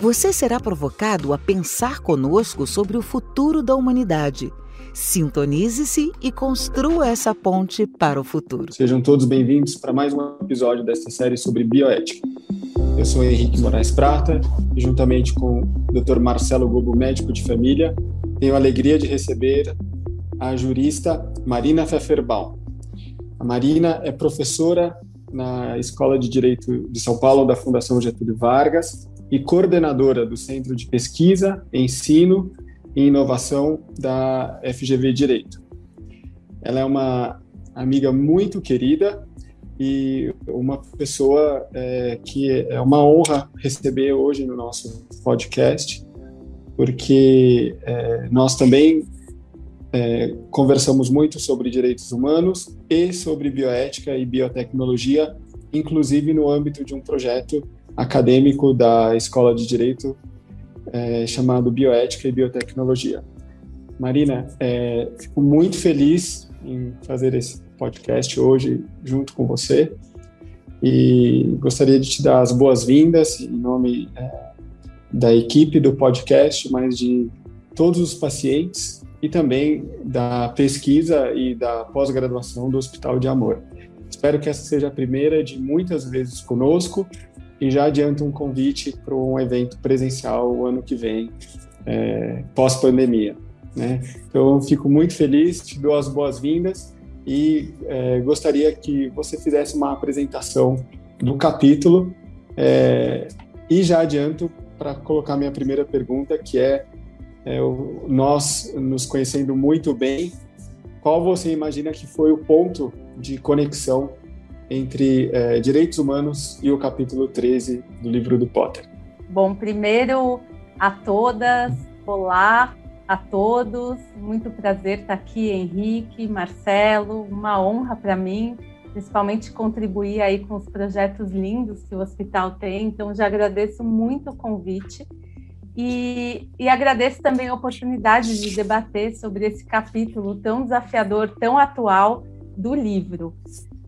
Você será provocado a pensar conosco sobre o futuro da humanidade. Sintonize-se e construa essa ponte para o futuro. Sejam todos bem-vindos para mais um episódio desta série sobre bioética. Eu sou Henrique Moraes Prata e, juntamente com o Dr. Marcelo Gobo, médico de família, tenho a alegria de receber a jurista Marina Pfefferbaum. A Marina é professora na Escola de Direito de São Paulo da Fundação Getúlio Vargas e coordenadora do Centro de Pesquisa, Ensino e Inovação da FGV Direito. Ela é uma amiga muito querida e uma pessoa é, que é uma honra receber hoje no nosso podcast, porque é, nós também é, conversamos muito sobre direitos humanos e sobre bioética e biotecnologia, inclusive no âmbito de um projeto acadêmico da Escola de Direito é, chamado Bioética e Biotecnologia. Marina, é, fico muito feliz em fazer esse podcast hoje junto com você e gostaria de te dar as boas-vindas em nome é, da equipe do podcast, mas de todos os pacientes e também da pesquisa e da pós-graduação do Hospital de Amor. Espero que essa seja a primeira de muitas vezes conosco e já adianto um convite para um evento presencial o ano que vem, é, pós-pandemia. Né? Então, fico muito feliz, te dou as boas-vindas e é, gostaria que você fizesse uma apresentação do capítulo é, e já adianto para colocar minha primeira pergunta, que é, é nós nos conhecendo muito bem, qual você imagina que foi o ponto de conexão entre é, direitos humanos e o capítulo 13 do livro do Potter? Bom, primeiro a todas, olá a todos, muito prazer estar aqui, Henrique, Marcelo, uma honra para mim, principalmente contribuir aí com os projetos lindos que o hospital tem, então já agradeço muito o convite. E, e, agradeço também a oportunidade de debater sobre esse capítulo tão desafiador, tão atual do livro.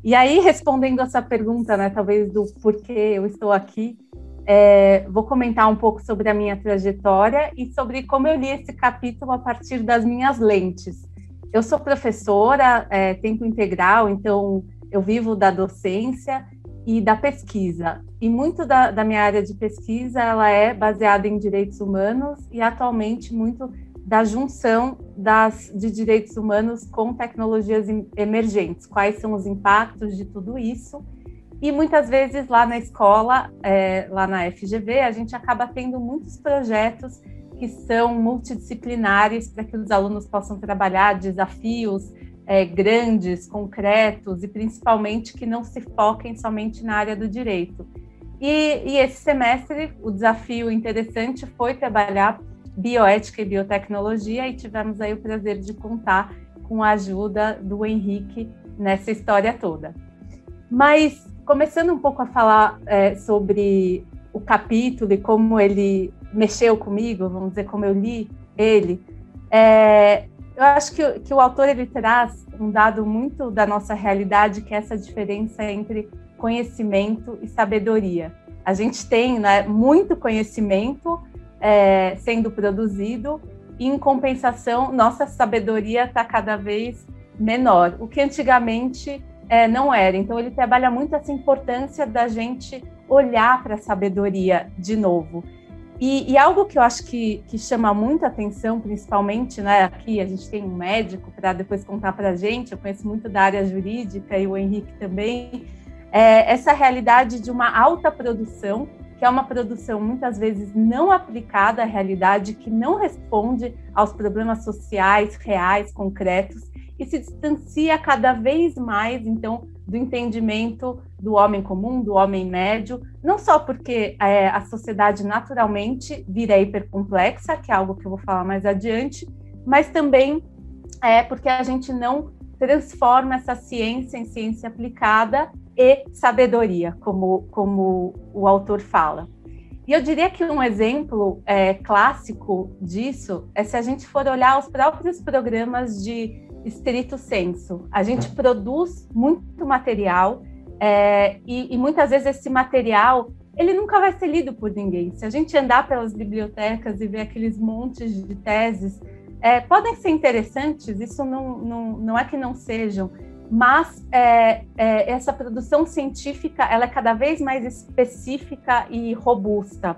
E aí, respondendo essa pergunta, né, talvez do porquê eu estou aqui, é, vou comentar um pouco sobre a minha trajetória e sobre como eu li esse capítulo a partir das minhas lentes. Eu sou professora, é, tempo integral, então eu vivo da docência e da pesquisa. E muito da, da minha área de pesquisa ela é baseada em direitos humanos e atualmente muito da junção das, de direitos humanos com tecnologias emergentes, quais são os impactos de tudo isso. E muitas vezes lá na escola, é, lá na FGV, a gente acaba tendo muitos projetos que são multidisciplinares para que os alunos possam trabalhar desafios é, grandes, concretos e principalmente que não se foquem somente na área do direito. E, e esse semestre, o desafio interessante foi trabalhar bioética e biotecnologia e tivemos aí o prazer de contar com a ajuda do Henrique nessa história toda. Mas começando um pouco a falar é, sobre o capítulo e como ele mexeu comigo, vamos dizer como eu li ele, é, eu acho que, que o autor ele traz um dado muito da nossa realidade, que é essa diferença entre conhecimento e sabedoria. A gente tem né, muito conhecimento, é, sendo produzido, e em compensação, nossa sabedoria está cada vez menor, o que antigamente é, não era. Então, ele trabalha muito essa importância da gente olhar para a sabedoria de novo. E, e, algo que eu acho que, que chama muita atenção, principalmente, né, aqui a gente tem um médico para depois contar para a gente, eu conheço muito da área jurídica e o Henrique também, é essa realidade de uma alta produção que é uma produção muitas vezes não aplicada à realidade, que não responde aos problemas sociais reais, concretos, e se distancia cada vez mais, então, do entendimento do homem comum, do homem médio, não só porque é, a sociedade naturalmente vira hipercomplexa, que é algo que eu vou falar mais adiante, mas também é porque a gente não transforma essa ciência em ciência aplicada e sabedoria, como, como o autor fala. E eu diria que um exemplo é, clássico disso é se a gente for olhar os próprios programas de estrito senso. A gente produz muito material é, e, e, muitas vezes esse material ele nunca vai ser lido por ninguém. Se a gente andar pelas bibliotecas e ver aqueles montes de teses, é, podem ser interessantes, isso não, não, não é que não sejam, mas é, é, essa produção científica ela é cada vez mais específica e robusta.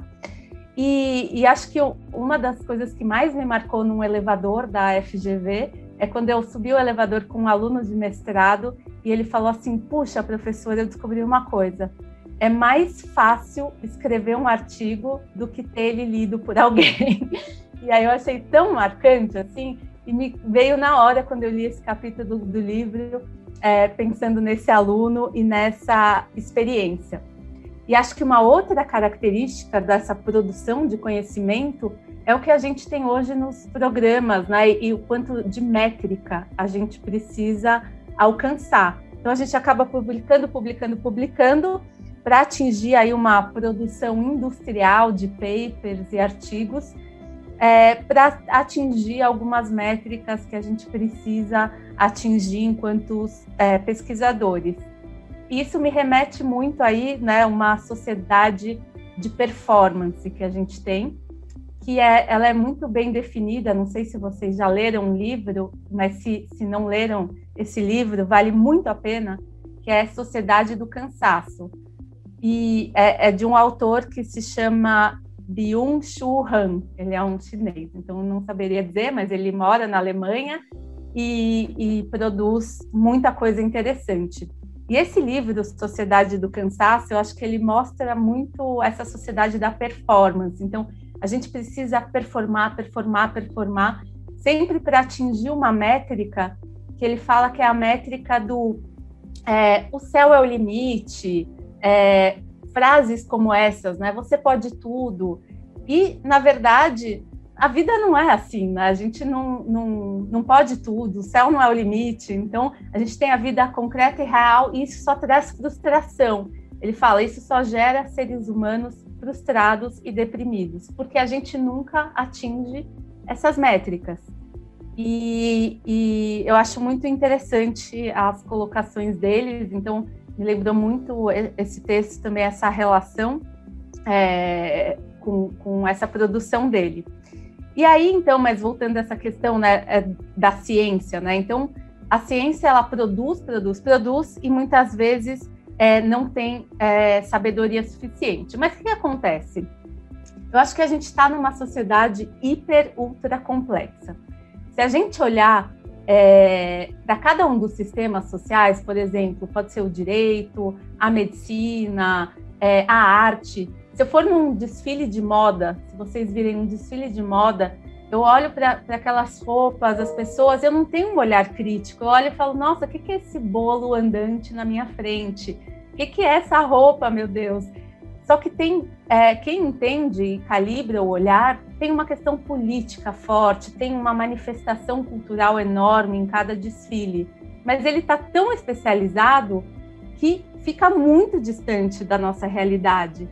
E, e, acho que uma das coisas que mais me marcou num elevador da FGV é quando eu subi o elevador com um aluno de mestrado e ele falou assim: Puxa, professora, eu descobri uma coisa. É mais fácil escrever um artigo do que ter ele lido por alguém. E aí eu achei tão marcante assim, e me veio na hora quando eu li esse capítulo do, do livro, é, pensando nesse aluno e nessa experiência. E acho que uma outra característica dessa produção de conhecimento é o que a gente tem hoje nos programas, né? E o quanto de métrica a gente precisa alcançar. Então a gente acaba publicando, publicando, publicando para atingir aí uma produção industrial de papers e artigos é, para atingir algumas métricas que a gente precisa atingir enquanto é, pesquisadores. Isso me remete muito aí, né, uma sociedade de performance que a gente tem, que é, ela é muito bem definida. Não sei se vocês já leram um livro, mas se, se não leram esse livro, vale muito a pena, que é Sociedade do Cansaço. E é, é de um autor que se chama Byung-Chul Han, ele é um chinês, então não saberia dizer, mas ele mora na Alemanha e, e, produz muita coisa interessante. E esse livro, Sociedade do Cansaço, eu acho que ele mostra muito essa sociedade da performance. Então, a gente precisa performar, performar, performar, sempre para atingir uma métrica que ele fala que é a métrica do é, o céu é o limite, é, frases como essas, né? Você pode tudo. E, na verdade, a vida não é assim, né? A gente não, não, não pode tudo, o céu não é o limite. Então, a gente tem a vida concreta e real e isso só traz frustração. Ele fala, isso só gera seres humanos frustrados e deprimidos, porque a gente nunca atinge essas métricas. E, e eu acho muito interessante as colocações deles, então me lembrou muito esse texto também, essa relação é, com, com essa produção dele. E aí, então, mas voltando a essa questão né, é, da ciência, né? Então, a ciência, ela produz, produz, produz, e muitas vezes é, não tem é, sabedoria suficiente. Mas o que, que acontece? Eu acho que a gente está numa sociedade hiper, ultra complexa. Se a gente olhar é, para cada um dos sistemas sociais, por exemplo, pode ser o direito, a medicina, é, a arte. Se eu for num desfile de moda, se vocês virem um desfile de moda, eu olho para aquelas roupas, as pessoas, eu não tenho um olhar crítico. Eu olho e falo, nossa, o que, que é esse bolo andante na minha frente? O que, que é essa roupa, meu Deus? Só que tem é, quem entende e calibra o olhar tem uma questão política forte, tem uma manifestação cultural enorme em cada desfile, mas ele está tão especializado que fica muito distante da nossa realidade.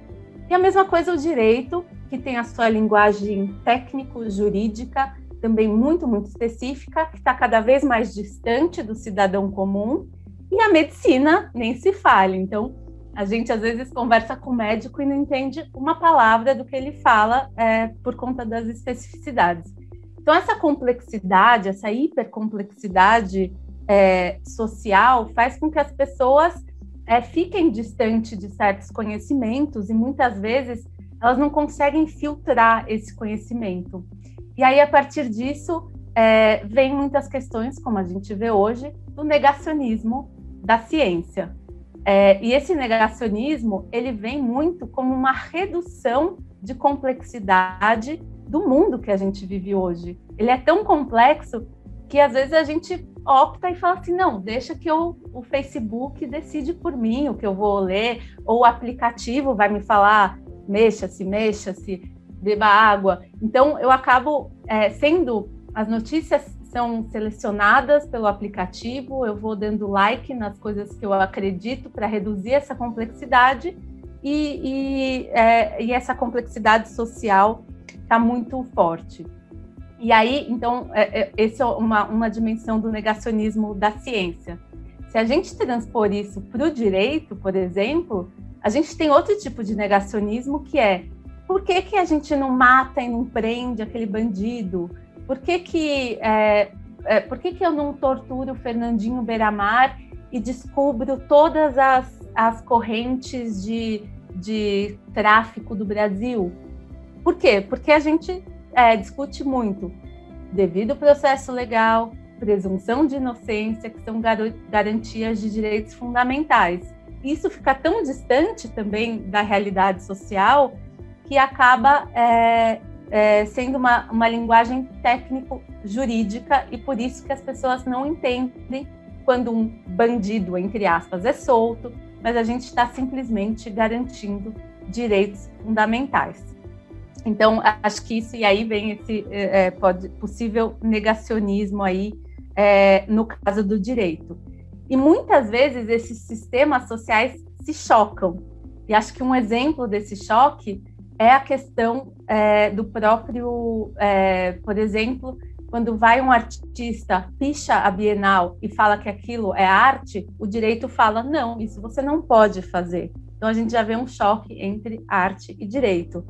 E a mesma coisa o direito, que tem a sua linguagem técnico-jurídica também muito, muito específica, que está cada vez mais distante do cidadão comum, e a medicina nem se fale. Então, a gente às vezes conversa com o médico e não entende uma palavra do que ele fala é, por conta das especificidades. Então, essa complexidade, essa hipercomplexidade é, social faz com que as pessoas é, fiquem distantes de certos conhecimentos e muitas vezes elas não conseguem filtrar esse conhecimento. E aí, a partir disso, é, vem muitas questões, como a gente vê hoje, do negacionismo da ciência. É, e esse negacionismo ele vem muito como uma redução de complexidade do mundo que a gente vive hoje. Ele é tão complexo que às vezes a gente opta e fala assim, não, deixa que eu, o Facebook decide por mim o que eu vou ler, ou o aplicativo vai me falar, mexa-se, mexa-se, beba água. Então, eu acabo é, sendo, as notícias são selecionadas pelo aplicativo, eu vou dando like nas coisas que eu acredito para reduzir essa complexidade e, e, é, e essa complexidade social está muito forte. E aí, então, é, é, esse é uma, uma dimensão do negacionismo da ciência. Se a gente transpor isso para o direito, por exemplo, a gente tem outro tipo de negacionismo que é por que, que a gente não mata e não prende aquele bandido? Por que, que, é, é, por que, que eu não torturo o Fernandinho Beiramar e descubro todas as, as correntes de, de tráfico do Brasil? Por quê? Porque a gente é, discute muito devido processo legal, presunção de inocência, que são gar garantias de direitos fundamentais. Isso fica tão distante também da realidade social que acaba é, é, sendo uma, uma linguagem técnico-jurídica e por isso que as pessoas não entendem quando um bandido, entre aspas, é solto, mas a gente está simplesmente garantindo direitos fundamentais. Então, acho que isso, e aí vem esse é, é, pode, possível negacionismo aí é, no caso do direito. E muitas vezes esses sistemas sociais se chocam. E acho que um exemplo desse choque é a questão é, do próprio, é, por exemplo, quando vai um artista, picha a Bienal e fala que aquilo é arte, o direito fala, não, isso você não pode fazer. Então a gente já vê um choque entre arte e direito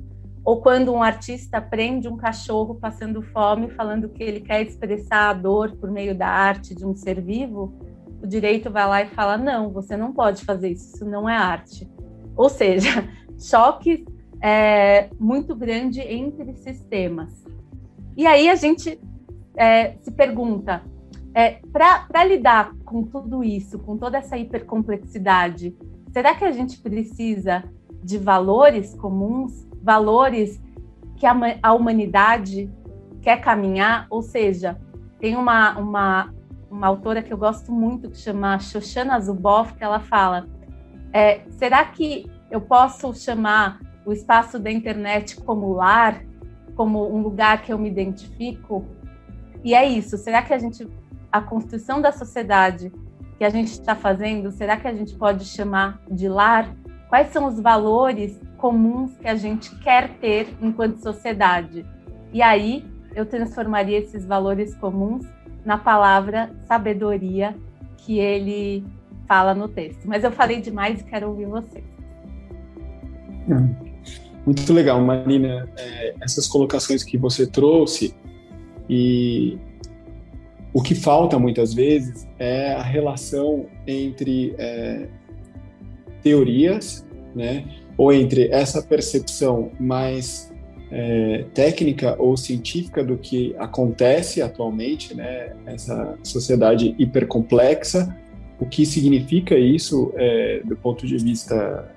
ou quando um artista prende um cachorro passando fome, falando que ele quer expressar a dor por meio da arte de um ser vivo, o direito vai lá e fala: não, você não pode fazer isso, isso não é arte. Ou seja, choques é, muito grande entre sistemas. E aí a gente é, se pergunta: é, para lidar com tudo isso, com toda essa hipercomplexidade, será que a gente precisa de valores comuns valores que a, a humanidade quer caminhar, ou seja, tem uma, uma, uma autora que eu gosto muito que chama Shoshana Zuboff, que ela fala: é, será que eu posso chamar o espaço da internet como lar, como um lugar que eu me identifico? E é isso. Será que a gente, a construção da sociedade que a gente está fazendo, será que a gente pode chamar de lar? Quais são os valores comuns que a gente quer ter enquanto sociedade. E aí eu transformaria esses valores comuns na palavra sabedoria que ele fala no texto. Mas eu falei demais e quero ouvir você. Muito legal, Marina, é, essas colocações que você trouxe. E o que falta muitas vezes é a relação entre é, teorias, né, ou entre essa percepção mais é, técnica ou científica do que acontece atualmente, né, essa sociedade hipercomplexa, o que significa isso é, do ponto de vista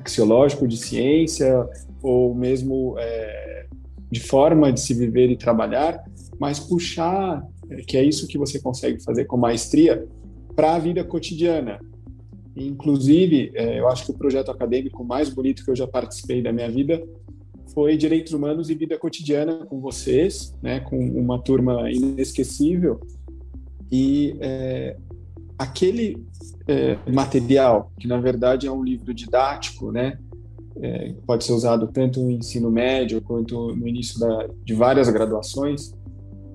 axiológico, de ciência, ou mesmo é, de forma de se viver e trabalhar, mas puxar, é, que é isso que você consegue fazer com maestria, para a vida cotidiana, Inclusive, é, eu acho que o projeto acadêmico mais bonito que eu já participei da minha vida foi Direitos Humanos e Vida Cotidiana com vocês, né, com uma turma inesquecível. E é, aquele é, material, que na verdade é um livro didático, né, é, pode ser usado tanto no ensino médio quanto no início da, de várias graduações,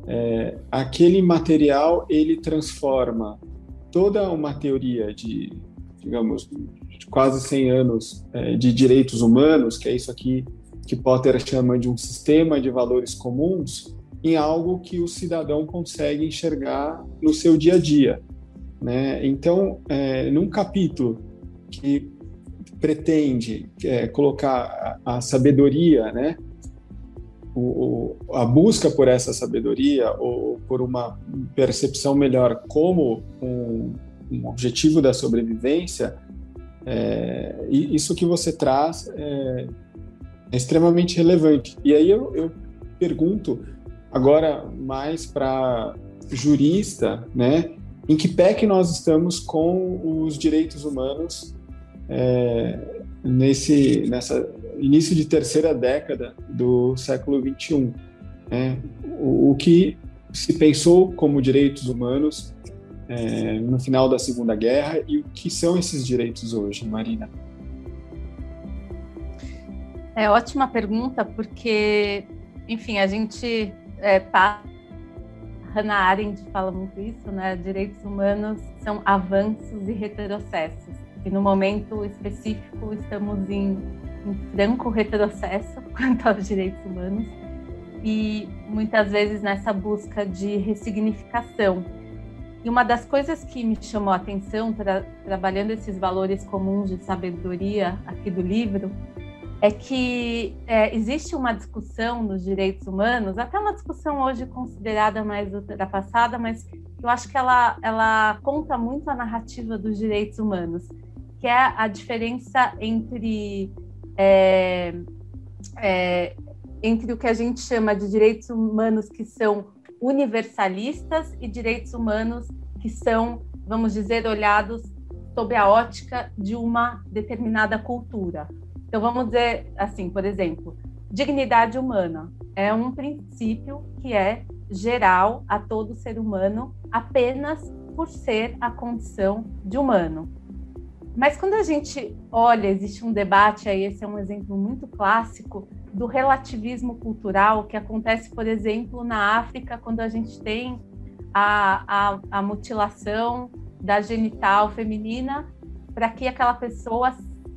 é, aquele material ele transforma toda uma teoria de digamos, quase 100 anos é, de direitos humanos, que é isso aqui que Potter chama de um sistema de valores comuns, em algo que o cidadão consegue enxergar no seu dia a dia. Né? Então, é, num capítulo que pretende é, colocar a, a sabedoria, né? O, o, a busca por essa sabedoria ou por uma percepção melhor como um, um objetivo da sobrevivência, é, isso que você traz é, é, extremamente relevante. E aí eu, eu pergunto agora mais para jurista, né, em que pé que nós estamos com os direitos humanos é, nesse nessa início de terceira década do século 21. Né? O, o, que se pensou como direitos humanos é, no final da Segunda Guerra e o que são esses direitos hoje, Marina? É ótima pergunta, porque, enfim, a gente é, Hannah Arendt fala muito isso, né? Direitos humanos são avanços e retrocessos. E no momento específico estamos em, em franco retrocesso quanto aos direitos humanos e muitas vezes nessa busca de ressignificação. E uma das coisas que me chamou a atenção, tra trabalhando esses valores comuns de sabedoria aqui do livro, é que é, existe uma discussão nos direitos humanos, até uma discussão hoje considerada mais ultrapassada, mas eu acho que ela, ela conta muito a narrativa dos direitos humanos, que é a diferença entre, é, é, entre o que a gente chama de direitos humanos que são universalistas e direitos humanos que são, vamos dizer, olhados sob a ótica de uma determinada cultura. Então, vamos dizer assim, por exemplo, dignidade humana é um princípio que é geral a todo ser humano apenas por ser a condição de humano. Mas quando a gente olha, existe um debate aí, esse é um exemplo muito clássico do relativismo cultural que acontece, por exemplo, na África, quando a gente tem a, a, a mutilação da genital feminina para que aquela pessoa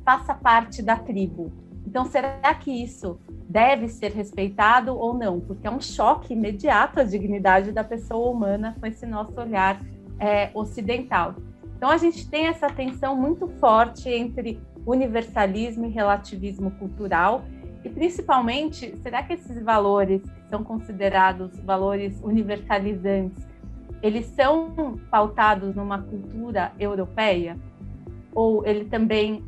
faça parte da tribo. Então, será que isso deve ser respeitado ou não? Porque é um choque imediato à dignidade da pessoa humana com esse nosso olhar é, ocidental. Então, a gente tem essa tensão muito forte entre universalismo e relativismo cultural. E, principalmente, será que esses valores, que são considerados valores universalizantes, eles são pautados numa cultura europeia? Ou ele também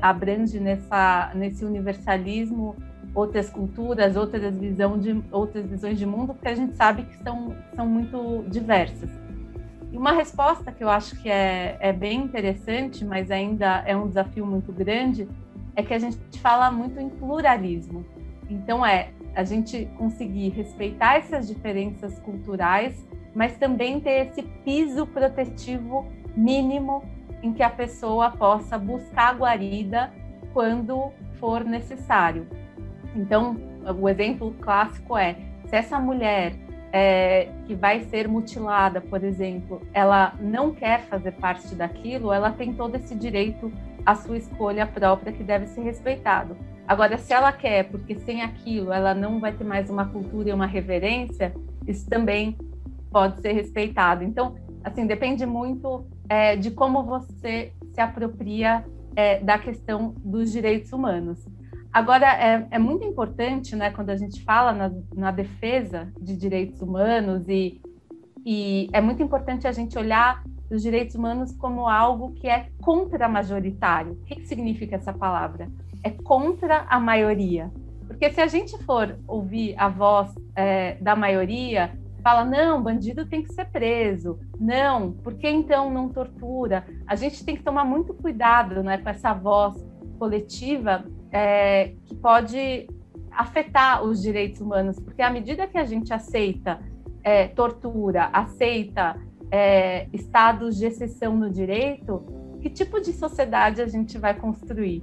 abrange nessa, nesse universalismo outras culturas, outras, visão de, outras visões de mundo, porque a gente sabe que são, são muito diversas. E uma resposta que eu acho que é, é bem interessante, mas ainda é um desafio muito grande, é que a gente fala muito em pluralismo. Então, é a gente conseguir respeitar essas diferenças culturais, mas também ter esse piso protetivo mínimo em que a pessoa possa buscar guarida quando for necessário. Então, o exemplo clássico é: se essa mulher é, que vai ser mutilada, por exemplo, ela não quer fazer parte daquilo, ela tem todo esse direito à sua escolha própria que deve ser respeitado. Agora, se ela quer, porque sem aquilo ela não vai ter mais uma cultura e uma reverência, isso também pode ser respeitado. Então, assim, depende muito é, de como você se apropria é, da questão dos direitos humanos. Agora, é, é, muito importante, né, quando a gente fala na, na defesa de direitos humanos, e, e, é muito importante a gente olhar os direitos humanos como algo que é contra-majoritário. O que, que significa essa palavra? É contra a maioria. Porque se a gente for ouvir a voz é, da maioria, fala: não, bandido tem que ser preso. Não, por que então não tortura? A gente tem que tomar muito cuidado né, com essa voz coletiva é, que pode afetar os direitos humanos, porque à medida que a gente aceita é, tortura, aceita é, estados de exceção no direito, que tipo de sociedade a gente vai construir?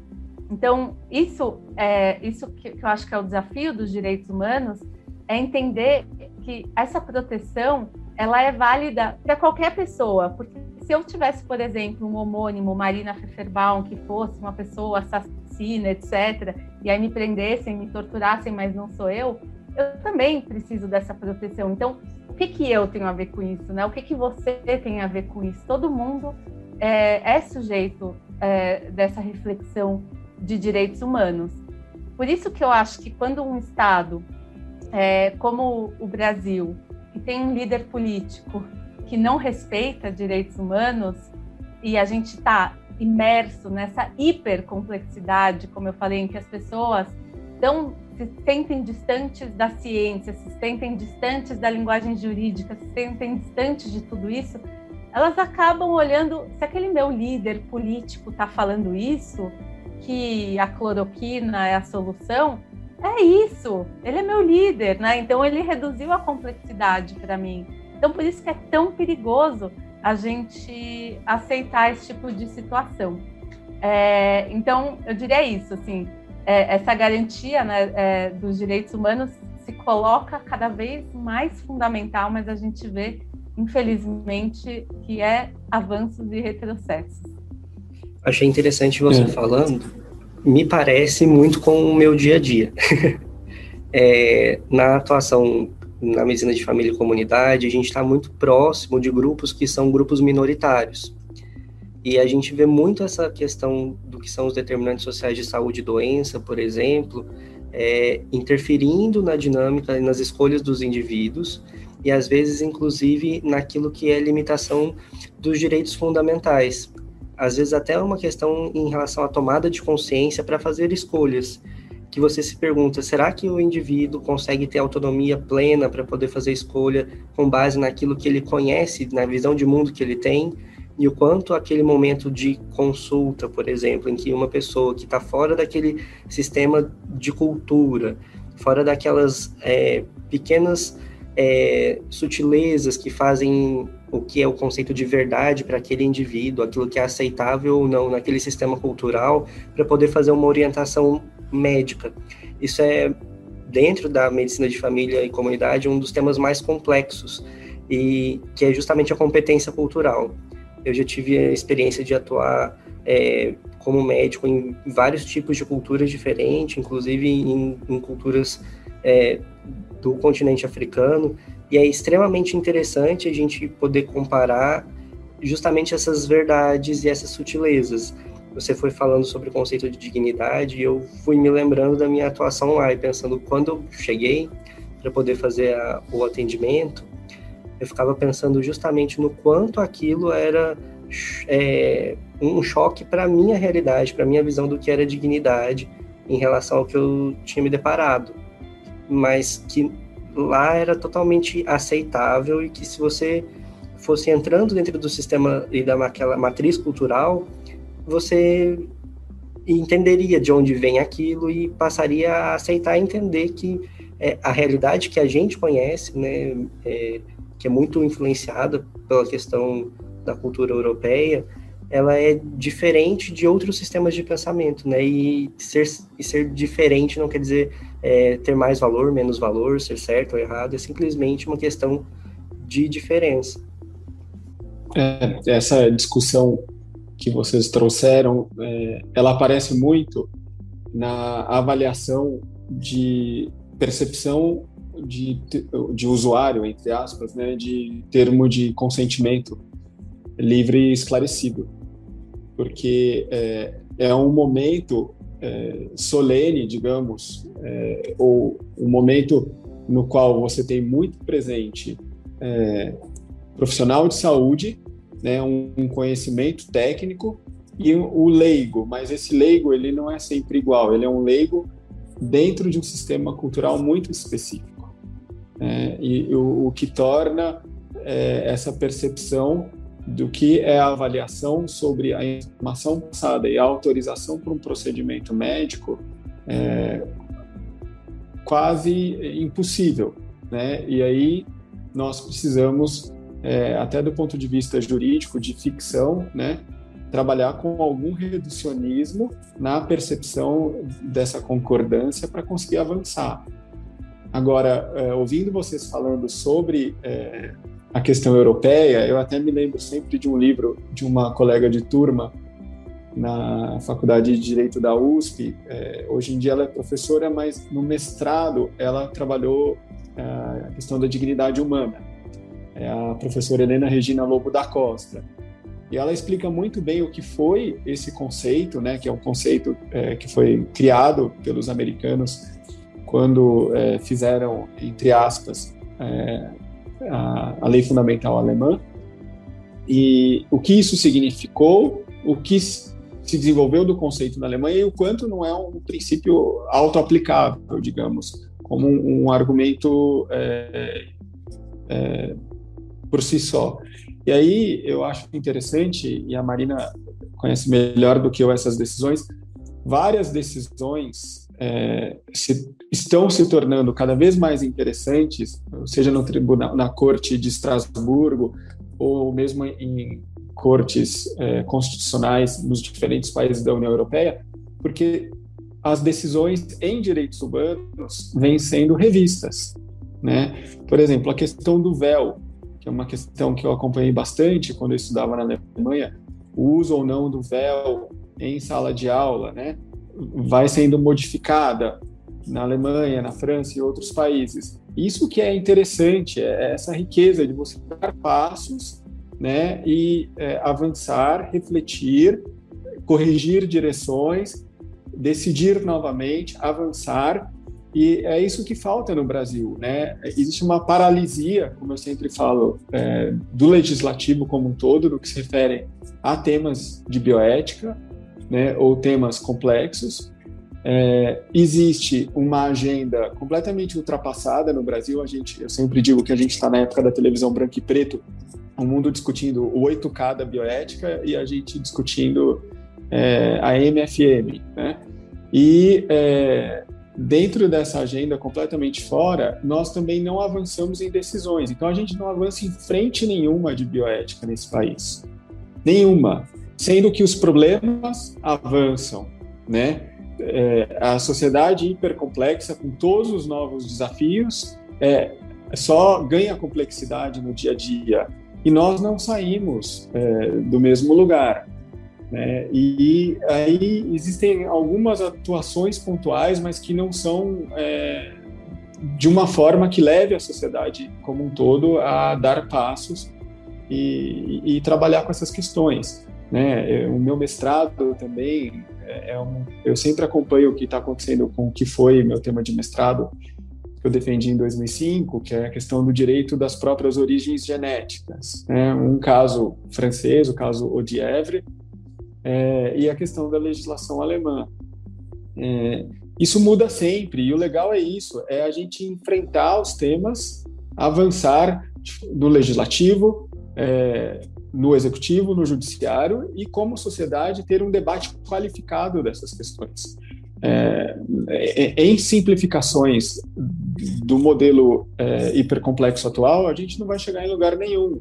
Então, isso, é, isso que, que eu acho que é o desafio dos direitos humanos, é entender que essa proteção ela é válida para qualquer pessoa, porque se eu tivesse, por exemplo, um homônimo, Marina Pfefferbaum, que fosse uma pessoa assassina, etc., e aí me prendessem, me torturassem, mas não sou eu, eu também preciso dessa proteção. Então, o que, que eu tenho a ver com isso? Né? O que, que você tem a ver com isso? Todo mundo é, é sujeito é, dessa reflexão de direitos humanos. Por isso que eu acho que quando um Estado é, como o Brasil, que tem um líder político que não respeita direitos humanos, e a gente está imerso nessa hipercomplexidade, como eu falei, em que as pessoas estão se sentem distantes da ciência, se sentem distantes da linguagem jurídica, se sentem distantes de tudo isso, elas acabam olhando se aquele meu líder político está falando isso, que a cloroquina é a solução, é isso. Ele é meu líder, né? Então ele reduziu a complexidade para mim. Então por isso que é tão perigoso a gente aceitar esse tipo de situação. É, então eu diria isso, assim, é, essa garantia né, é, dos direitos humanos se coloca cada vez mais fundamental, mas a gente vê, infelizmente, que é avanços e retrocessos. Achei interessante você é. falando, me parece muito com o meu dia a dia. É, na atuação na medicina de família e comunidade, a gente está muito próximo de grupos que são grupos minoritários. E a gente vê muito essa questão do que são os determinantes sociais de saúde e doença, por exemplo, é, interferindo na dinâmica e nas escolhas dos indivíduos, e às vezes, inclusive, naquilo que é limitação dos direitos fundamentais. Às vezes, até uma questão em relação à tomada de consciência para fazer escolhas que você se pergunta: será que o indivíduo consegue ter autonomia plena para poder fazer escolha com base naquilo que ele conhece, na visão de mundo que ele tem? e o quanto aquele momento de consulta, por exemplo, em que uma pessoa que está fora daquele sistema de cultura, fora daquelas é, pequenas é, sutilezas que fazem o que é o conceito de verdade para aquele indivíduo, aquilo que é aceitável ou não naquele sistema cultural, para poder fazer uma orientação médica. Isso é, dentro da medicina de família e comunidade, um dos temas mais complexos, e que é justamente a competência cultural. Eu já tive a experiência de atuar é, como médico em vários tipos de culturas diferentes, inclusive em, em culturas é, do continente africano, e é extremamente interessante a gente poder comparar justamente essas verdades e essas sutilezas. Você foi falando sobre o conceito de dignidade e eu fui me lembrando da minha atuação lá e pensando quando eu cheguei para poder fazer a, o atendimento, eu ficava pensando justamente no quanto aquilo era é, um choque para minha realidade, para minha visão do que era dignidade em relação ao que eu tinha me deparado. Mas que lá era totalmente aceitável e que se você fosse entrando dentro do sistema e daquela matriz cultural, você entenderia de onde vem aquilo e passaria a aceitar e entender que é, a realidade que a gente conhece, né, é, que é muito influenciada pela questão da cultura europeia, ela é diferente de outros sistemas de pensamento, né? E ser, e ser diferente não quer dizer é, ter mais valor, menos valor, ser certo ou errado, é simplesmente uma questão de diferença. É, essa discussão que vocês trouxeram, é, ela aparece muito na avaliação de percepção de, de usuário, entre aspas, né, de termo de consentimento livre e esclarecido. Porque é, é um momento é, solene, digamos, é, ou um momento no qual você tem muito presente é, profissional de saúde, né, um, um conhecimento técnico e o leigo, mas esse leigo ele não é sempre igual, ele é um leigo dentro de um sistema cultural muito específico. É, e o, o, que torna é, essa percepção do que é a avaliação sobre a informação passada e a autorização para um procedimento médico é, quase impossível, né? E aí nós precisamos, é, até do ponto de vista jurídico, de ficção, né? Trabalhar com algum reducionismo na percepção dessa concordância para conseguir avançar. Agora, é, ouvindo vocês falando sobre é, a questão europeia, eu até me lembro sempre de um livro de uma colega de turma na Faculdade de Direito da USP. É, hoje em dia ela é professora, mas no mestrado ela trabalhou é, a questão da dignidade humana. É a professora Helena Regina Lobo da Costa. E ela explica muito bem o que foi esse conceito, né, que é um conceito é, que foi criado pelos americanos quando é, fizeram, entre aspas, é, a, a, lei fundamental alemã, e o que isso significou, o que se desenvolveu do conceito na Alemanha e o quanto não é um princípio auto-aplicável, digamos, como um, um argumento é, é, por si só. E aí eu acho interessante, e a Marina conhece melhor do que eu essas decisões, várias decisões é, se, estão se tornando cada vez mais interessantes, seja no tribunal, na corte de Estrasburgo ou mesmo em cortes é, constitucionais nos diferentes países da União Europeia, porque as decisões em direitos humanos vêm sendo revistas, né? Por exemplo, a questão do véu, que é uma questão que eu acompanhei bastante quando eu estudava na Alemanha, o uso ou não do véu em sala de aula, né? Vai sendo modificada na Alemanha, na França e outros países. Isso que é interessante, é essa riqueza de você dar passos né, e é, avançar, refletir, corrigir direções, decidir novamente, avançar, e é isso que falta no Brasil, né? Existe uma paralisia, como eu sempre falo, é, do legislativo como um todo, no que se refere a temas de bioética, né, ou temas complexos. É, existe uma agenda completamente ultrapassada no Brasil. A gente, eu sempre digo que a gente está na época da televisão branco e preto, o mundo discutindo o 8K da bioética e a gente discutindo é, a MFM, né? E é, dentro dessa agenda completamente fora, nós também não avançamos em decisões. Então a gente não avança em frente nenhuma de bioética nesse país, nenhuma, sendo que os problemas avançam, né? É, a sociedade hipercomplexa com todos os novos desafios é, só ganha complexidade no dia a dia e nós não saímos é, do mesmo lugar. Né? E aí existem algumas atuações pontuais, mas que não são é, de uma forma que leve a sociedade como um todo a dar passos e, e trabalhar com essas questões. Né? O meu mestrado também é, é um, eu sempre acompanho o que está acontecendo com o que foi meu tema de mestrado que eu defendi em 2005, que é a questão do direito das próprias origens genéticas. Né? Um caso francês, o caso Odievre, é, e a questão da legislação alemã. É, isso muda sempre, e o legal é isso, é a gente enfrentar os temas, avançar do legislativo, é, no executivo, no judiciário, e como sociedade ter um debate qualificado dessas questões. É, é, em simplificações do modelo é, hipercomplexo atual, a gente não vai chegar em lugar nenhum.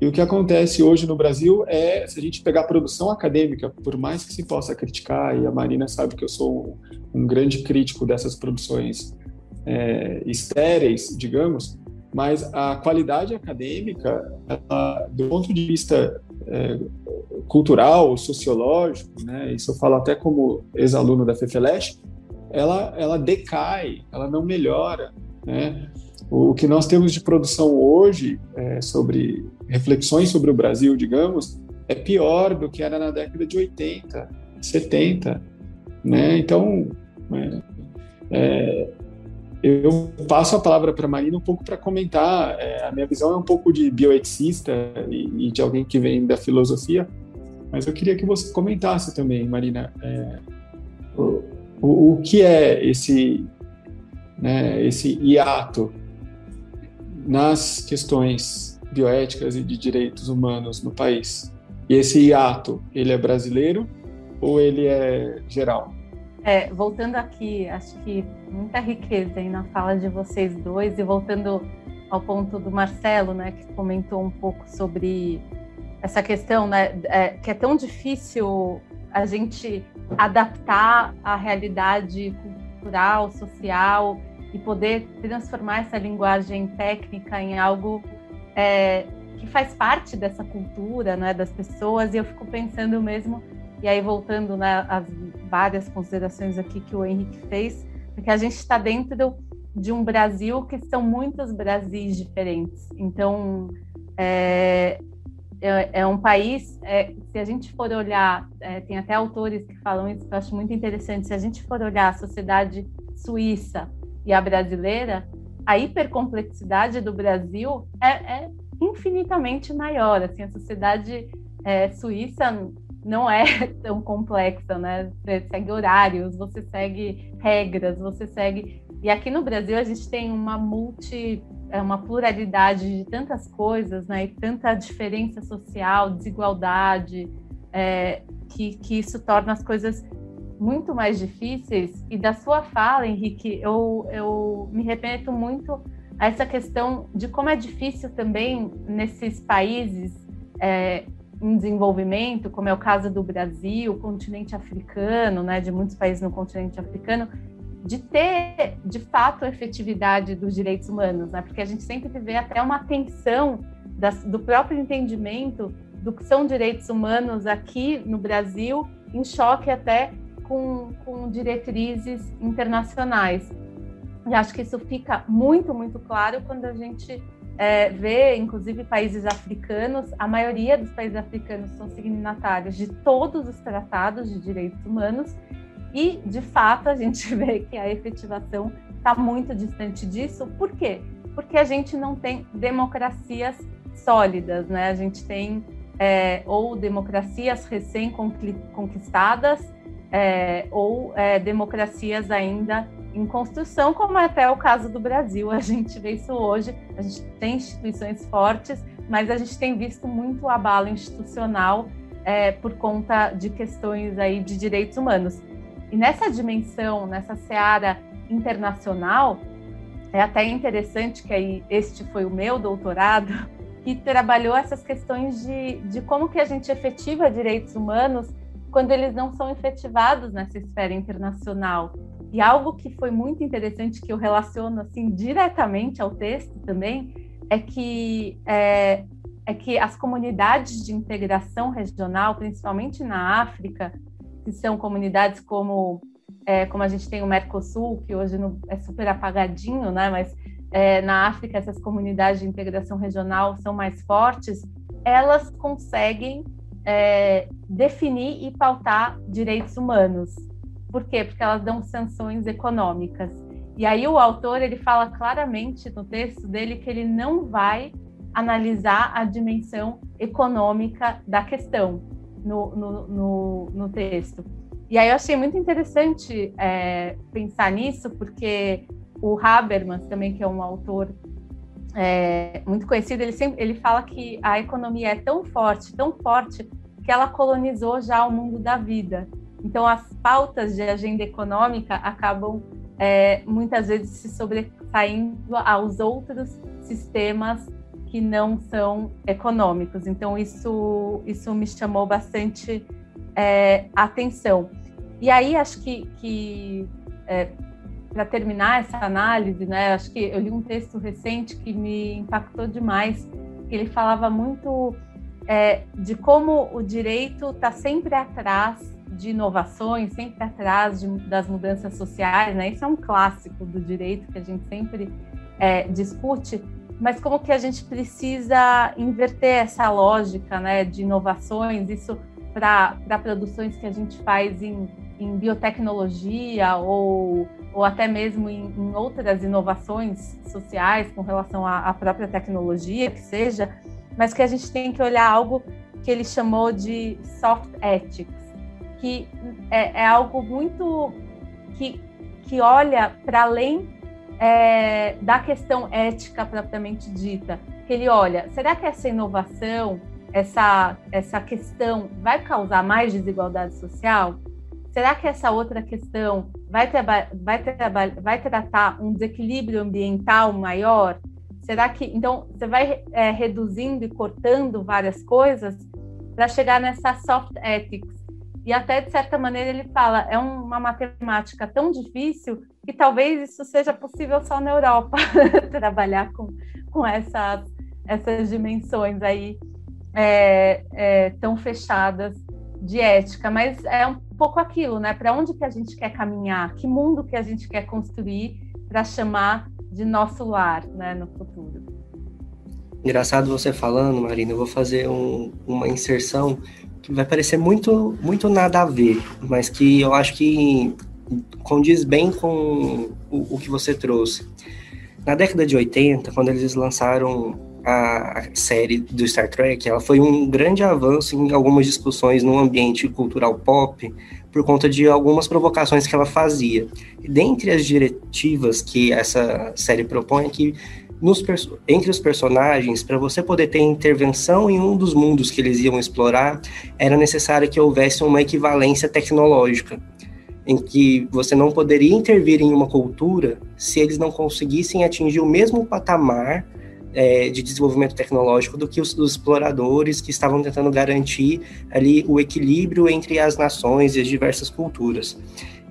E o que acontece hoje no Brasil é, se a gente pegar a produção acadêmica, por mais que se possa criticar, e a Marina sabe que eu sou um, um grande crítico dessas produções é, estéreis, digamos, mas a qualidade acadêmica, ela, do ponto de vista é, cultural, sociológico, né, isso eu falo até como ex-aluno da FEFELESH, ela, ela decai, ela não melhora. Né? O, o que nós temos de produção hoje é, sobre reflexões sobre o Brasil, digamos, é pior do que era na década de 80, 70. Né? Então, é, é, eu passo a palavra para a Marina um pouco para comentar. É, a minha visão é um pouco de bioeticista e, e, de alguém que vem da filosofia, mas eu queria que você comentasse também, Marina, é, o, o, o, que é esse, né, esse hiato nas questões bioéticas e de direitos humanos no país. E esse hiato, ele é brasileiro ou ele é geral? É, voltando aqui, acho que muita riqueza aí na fala de vocês dois e voltando ao ponto do Marcelo, né, que comentou um pouco sobre essa questão, né, é, que é tão difícil a gente adaptar a realidade cultural, social e poder transformar essa linguagem técnica em algo é, que faz parte dessa cultura, né, das pessoas. E eu fico pensando mesmo, e aí voltando né, às várias considerações aqui que o Henrique fez, porque a gente está dentro de um Brasil que são muitos Brasis diferentes. Então, é, é, é um país, é, se a gente for olhar, é, tem até autores que falam isso que eu acho muito interessante, se a gente for olhar a sociedade suíça e a brasileira, a hipercomplexidade do Brasil é, é infinitamente maior. Assim, a sociedade é, suíça não é tão complexa, né? Você segue horários, você segue regras, você segue. E aqui no Brasil a gente tem uma multi, é, uma pluralidade de tantas coisas, né? E tanta diferença social, desigualdade, é, que, que isso torna as coisas muito mais difíceis. E da sua fala, Henrique, eu, eu me remeto muito a essa questão de como é difícil também nesses países é, em desenvolvimento, como é o caso do Brasil, continente africano, né, de muitos países no continente africano, de ter, de fato, a efetividade dos direitos humanos, né? Porque a gente sempre vê até uma tensão das, do próprio entendimento do que são direitos humanos aqui no Brasil, em choque até com, com diretrizes internacionais. E acho que isso fica muito, muito claro quando a gente é, inclusive, países africanos, a maioria dos países africanos são signatários de todos os tratados de direitos humanos, e, de fato, a gente vê que a efetivação está muito distante disso. Por quê? Porque a gente não tem democracias sólidas, né? A gente tem é, ou democracias recém-conquistadas é, ou é, democracias ainda em construção, como é até o caso do Brasil. A gente vê isso hoje, a gente tem instituições fortes, mas a gente tem visto muito abalo institucional é, por conta de questões aí de direitos humanos. E nessa dimensão, nessa seara internacional, é até interessante que aí este foi o meu doutorado, que trabalhou essas questões de, de como que a gente efetiva direitos humanos quando eles não são efetivados nessa esfera internacional. E algo que foi muito interessante, que eu relaciono assim diretamente ao texto também, é que, é, é que as comunidades de integração regional, principalmente na África, que são comunidades como, é, como a gente tem o Mercosul, que hoje não, é super apagadinho, né? mas é, na África essas comunidades de integração regional são mais fortes, elas conseguem é, definir e pautar direitos humanos. Por quê? Porque elas dão sanções econômicas. E aí o autor ele fala claramente no texto dele que ele não vai analisar a dimensão econômica da questão no, no, no, no texto. E aí eu achei muito interessante é, pensar nisso, porque o Habermas, também que é um autor é, muito conhecido, ele, sempre, ele fala que a economia é tão forte, tão forte, que ela colonizou já o mundo da vida. Então, as pautas de agenda econômica acabam é, muitas vezes se sobressaindo aos outros sistemas que não são econômicos. Então, isso, isso me chamou bastante é, atenção. E aí, acho que, que é, para terminar essa análise, né, acho que eu li um texto recente que me impactou demais, que ele falava muito é, de como o direito está sempre atrás de inovações, sempre atrás de, das mudanças sociais, né? Isso é um clássico do direito que a gente sempre é, discute, mas como que a gente precisa inverter essa lógica, né, de inovações, isso para produções que a gente faz em, em biotecnologia ou ou até mesmo em, em outras inovações sociais com relação à, à, própria tecnologia, que seja, mas que a gente tem que olhar algo que ele chamou de soft ethics, que é, é algo muito que, que olha para além é, da questão ética propriamente dita, que ele olha, será que essa inovação, essa, essa questão vai causar mais desigualdade social? Será que essa outra questão vai, vai, vai tratar um desequilíbrio ambiental maior? Será que então você vai é, reduzindo e cortando várias coisas para chegar nessa soft ethics? E até de certa maneira ele fala é uma matemática tão difícil que talvez isso seja possível só na Europa trabalhar com, com essas, essas dimensões aí é, é, tão fechadas de ética, mas é um pouco aquilo, né? Para onde que a gente quer caminhar? Que mundo que a gente quer construir para chamar de nosso lar, né, no futuro? Engraçado você falando, Marina. Eu vou fazer um, uma inserção vai parecer muito, muito nada a ver, mas que eu acho que condiz bem com o, o que você trouxe. Na década de 80, quando eles lançaram a, série do Star Trek, ela foi um grande avanço em algumas discussões no ambiente cultural pop, por conta de algumas provocações que ela fazia. E dentre as diretivas que essa série propõe é que nos, entre os personagens, para você poder ter intervenção em um dos mundos que eles iam explorar, era necessário que houvesse uma equivalência tecnológica, em que você não poderia intervir em uma cultura se eles não conseguissem atingir o mesmo patamar é, de desenvolvimento tecnológico do que os, os, exploradores que estavam tentando garantir ali o equilíbrio entre as nações e as diversas culturas.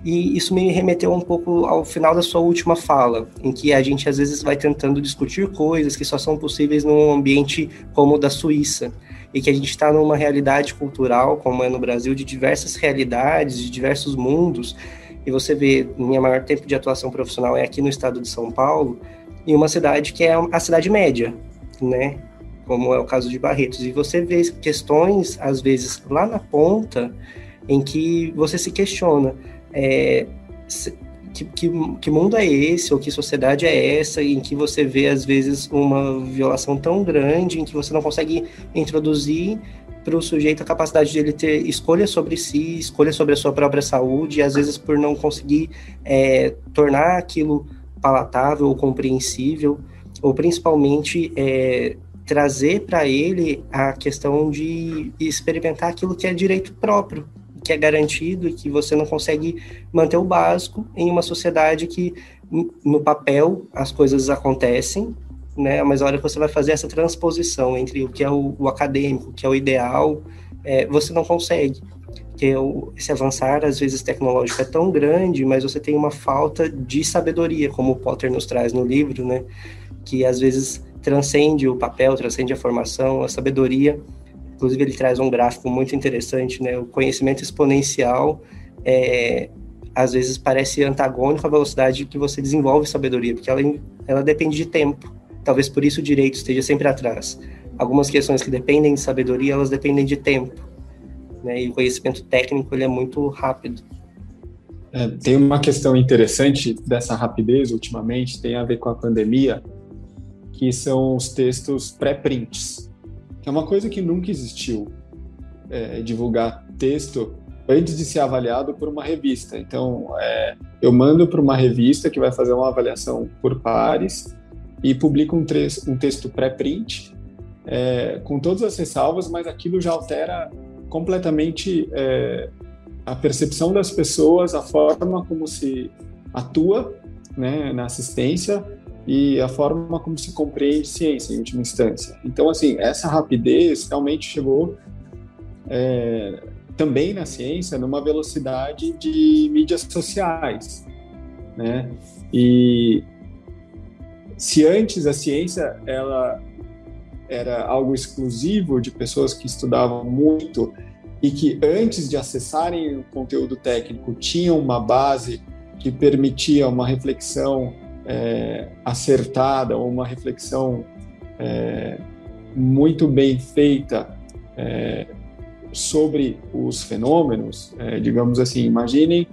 E isso me remeteu um pouco ao final da sua última fala, em que a gente às vezes vai tentando discutir coisas que só são possíveis num ambiente como o da Suíça, e que a gente está numa realidade cultural, como é no Brasil, de diversas realidades, de diversos mundos. E você vê, minha maior tempo de atuação profissional é aqui no estado de São Paulo, em uma cidade que é a cidade média, né? Como é o caso de Barretos. E você vê questões, às vezes, lá na ponta, em que você se questiona é, que, que, que, mundo é esse, ou que sociedade é essa, em que você vê, às vezes, uma violação tão grande, em que você não consegue introduzir para o sujeito a capacidade de ele ter escolha sobre si, escolha sobre a sua própria saúde, e às vezes por não conseguir é, tornar aquilo palatável ou compreensível, ou principalmente é, trazer para ele a questão de experimentar aquilo que é direito próprio, que é garantido e que você não consegue manter o básico em uma sociedade que no papel as coisas acontecem, né? Mas a hora que você vai fazer essa transposição entre o que é o, o acadêmico, o que é o ideal, é, você não consegue. Porque esse avançar, às vezes, tecnológico é tão grande, mas você tem uma falta de sabedoria, como o Potter nos traz no livro, né? Que às vezes transcende o papel, transcende a formação, a sabedoria Inclusive, ele traz um gráfico muito interessante, né? O conhecimento exponencial é, às vezes parece antagônico à velocidade que você desenvolve sabedoria, porque ela, ela depende de tempo. Talvez por isso o direito esteja sempre atrás. Algumas questões que dependem de sabedoria, elas dependem de tempo. Né? E o conhecimento técnico ele é muito rápido. É, tem uma questão interessante dessa rapidez ultimamente, tem a ver com a pandemia, que são os textos pré-prints é uma coisa que nunca existiu. É, divulgar texto antes de ser avaliado por uma revista. Então, é, eu mando para uma revista que vai fazer uma avaliação por pares e publico um, um texto pré-print é, com todas as ressalvas, mas aquilo já altera completamente é, a percepção das pessoas, a forma como se atua né, na assistência e a forma como se compreende ciência em última instância. Então, assim, essa rapidez realmente chegou é, também na ciência numa velocidade de mídias sociais, né? E se antes a ciência ela era algo exclusivo de pessoas que estudavam muito e que antes de acessarem o conteúdo técnico tinham uma base que permitia uma reflexão é, acertada uma reflexão é, muito bem feita é, sobre os fenômenos, é, digamos assim, imaginem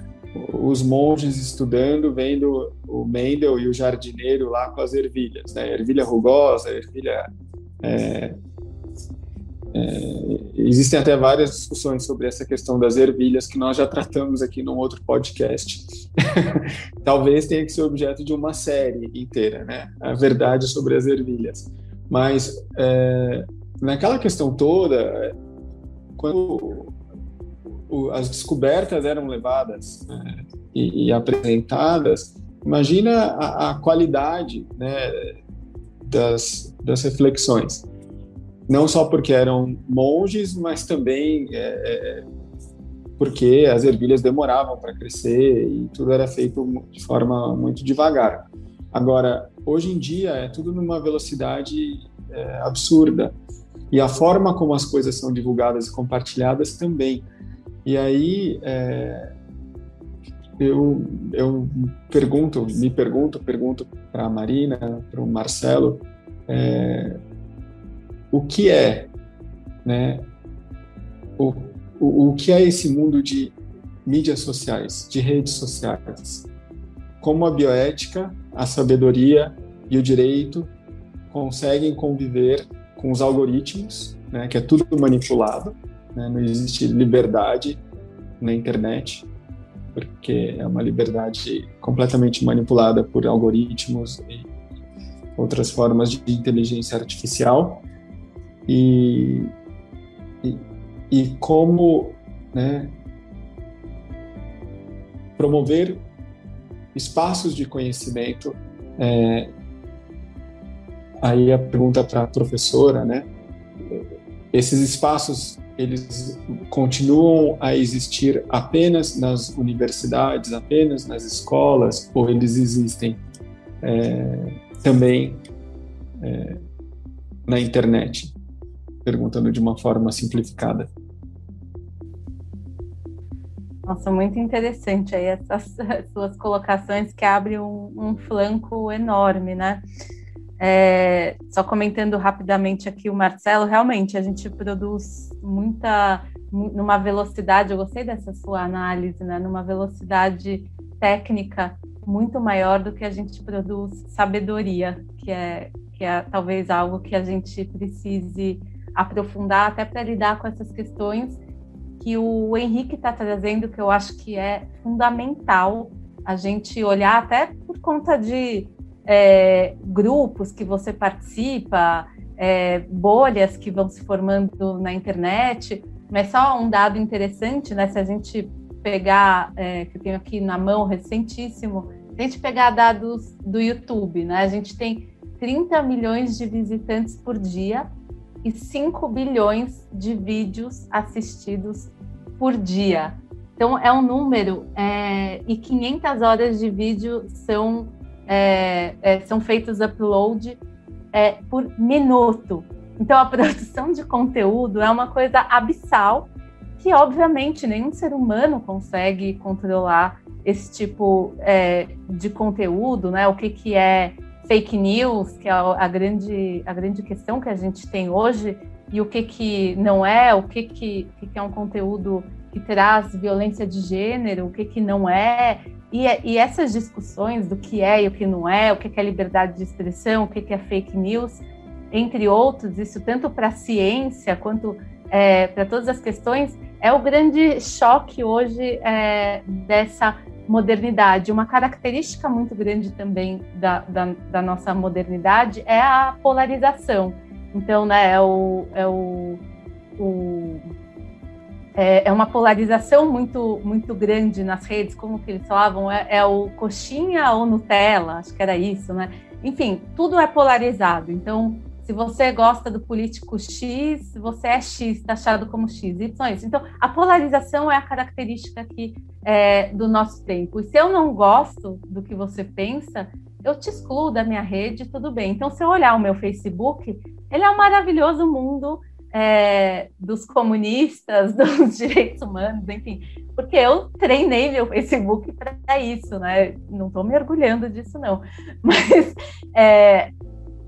os monges estudando, vendo o Mendel e o jardineiro lá com as ervilhas, né? ervilha rugosa, ervilha é, existem até várias discussões sobre essa questão das ervilhas que nós já tratamos aqui num outro podcast. Talvez tenha que ser objeto de uma série inteira, né? A verdade sobre as ervilhas. Mas é, naquela questão toda, quando o, as descobertas eram levadas né, e, e, apresentadas, imagina a, a qualidade né, das, das reflexões não só porque eram monges, mas também é, é, porque as ervilhas demoravam para crescer e tudo era feito de forma muito devagar. Agora, hoje em dia é tudo numa velocidade é, absurda e a forma como as coisas são divulgadas e compartilhadas também. E aí é, eu, eu pergunto, me pergunto, pergunto para a Marina, para o Marcelo, é, o que é, né, o, o, o que é esse mundo de mídias sociais, de redes sociais, como a bioética, a sabedoria e o direito conseguem conviver com os algoritmos, né, que é tudo manipulado, né, não existe liberdade na internet, porque é uma liberdade completamente manipulada por algoritmos e outras formas de inteligência artificial. E, e, como né, promover espaços de conhecimento. É, aí a pergunta para a professora, né? Esses espaços eles continuam a existir apenas nas universidades, apenas nas escolas, ou eles existem é, também é, na internet? Perguntando de uma forma simplificada. Nossa, muito interessante aí essas suas colocações que abrem um, um flanco enorme, né? É, só comentando rapidamente aqui o Marcelo, realmente a gente produz muita, numa velocidade, eu gostei dessa sua análise, né? Numa velocidade técnica muito maior do que a gente produz sabedoria, que é, que é talvez algo que a gente precise aprofundar até para lidar com essas questões que o Henrique está trazendo, que eu acho que é fundamental a gente olhar, até por conta de é, grupos que você participa, é, bolhas que vão se formando na internet, mas só um dado interessante, né? Se a gente pegar, é, que eu tenho aqui na mão recentíssimo, se a gente pegar dados do YouTube, né? A gente tem 30 milhões de visitantes por dia e 5 bilhões de vídeos assistidos por dia. Então, é um número, é, e 500 horas de vídeo são, é, é, são feitos upload é, por minuto. Então, a produção de conteúdo é uma coisa abissal que, obviamente, nenhum ser humano consegue controlar esse tipo é, de conteúdo, né? O que, que é fake news, que é a grande, a grande questão que a gente tem hoje, e o que, que não é, o que, que, que é um conteúdo que traz violência de gênero, o que, que não é. E, e essas discussões do que é e o que não é, o que, que é liberdade de expressão, o que, que é fake news, entre outros, isso tanto para a ciência quanto é, para todas as questões, é o grande choque hoje é, dessa modernidade. Uma característica muito grande também da, da, da, nossa modernidade é a polarização. Então, né, é o, é o, o é, é, uma polarização muito muito grande nas redes, como que eles falavam, é, é, o coxinha ou Nutella, acho que era isso, né? Enfim, tudo é polarizado. Então, se você gosta do político X, você é X, taxado como X, Y, isso. Então, a polarização é a característica aqui é, do nosso tempo. E se eu não gosto do que você pensa, eu te excluo da minha rede, tudo bem. Então, se eu olhar o meu Facebook, ele é um maravilhoso mundo é, dos comunistas, dos direitos humanos, enfim, porque eu treinei meu Facebook para isso, né? Não estou me orgulhando disso, não. Mas é,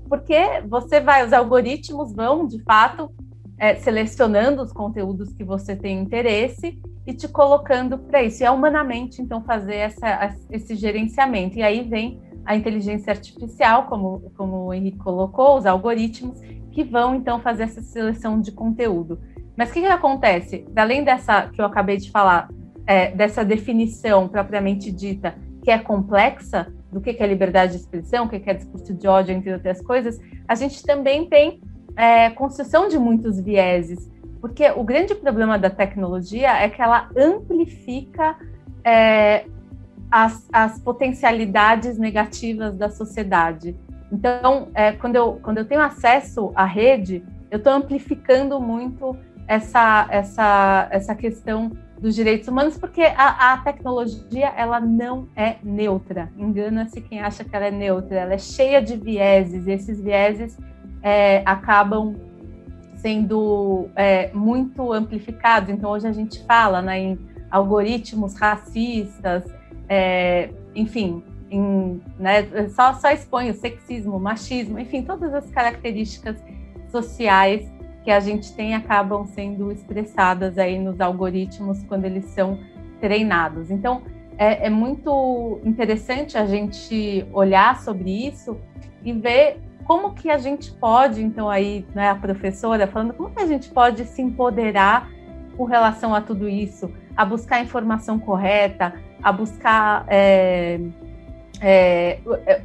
porque você vai, os algoritmos vão, de fato, é, selecionando os conteúdos que você tem interesse e te colocando para isso. E é humanamente, então, fazer essa, esse gerenciamento. E aí vem a inteligência artificial, como, como o Henrique colocou, os algoritmos, que vão, então, fazer essa seleção de conteúdo. Mas o que, que acontece? Além dessa que eu acabei de falar, é, dessa definição propriamente dita, que é complexa, do que é liberdade de expressão, o que é discurso de ódio, entre outras coisas, a gente também tem é, construção de muitos vieses, porque o grande problema da tecnologia é que ela amplifica é, as, as, potencialidades negativas da sociedade. Então, é, quando, eu, quando eu tenho acesso à rede, eu estou amplificando muito essa, essa, essa questão dos direitos humanos, porque a, a tecnologia ela não é neutra. Engana-se quem acha que ela é neutra. Ela é cheia de vieses. E esses vieses é, acabam sendo é, muito amplificados. Então hoje a gente fala né, em algoritmos racistas, é, enfim, em, né, só, só expõe o sexismo, machismo, enfim, todas as características sociais que a gente tem acabam sendo expressadas aí nos algoritmos quando eles são treinados. Então, é, é muito interessante a gente olhar sobre isso e ver como que a gente pode, então aí, né, a professora falando, como que a gente pode se empoderar com relação a tudo isso, a buscar a informação correta, a buscar é, é,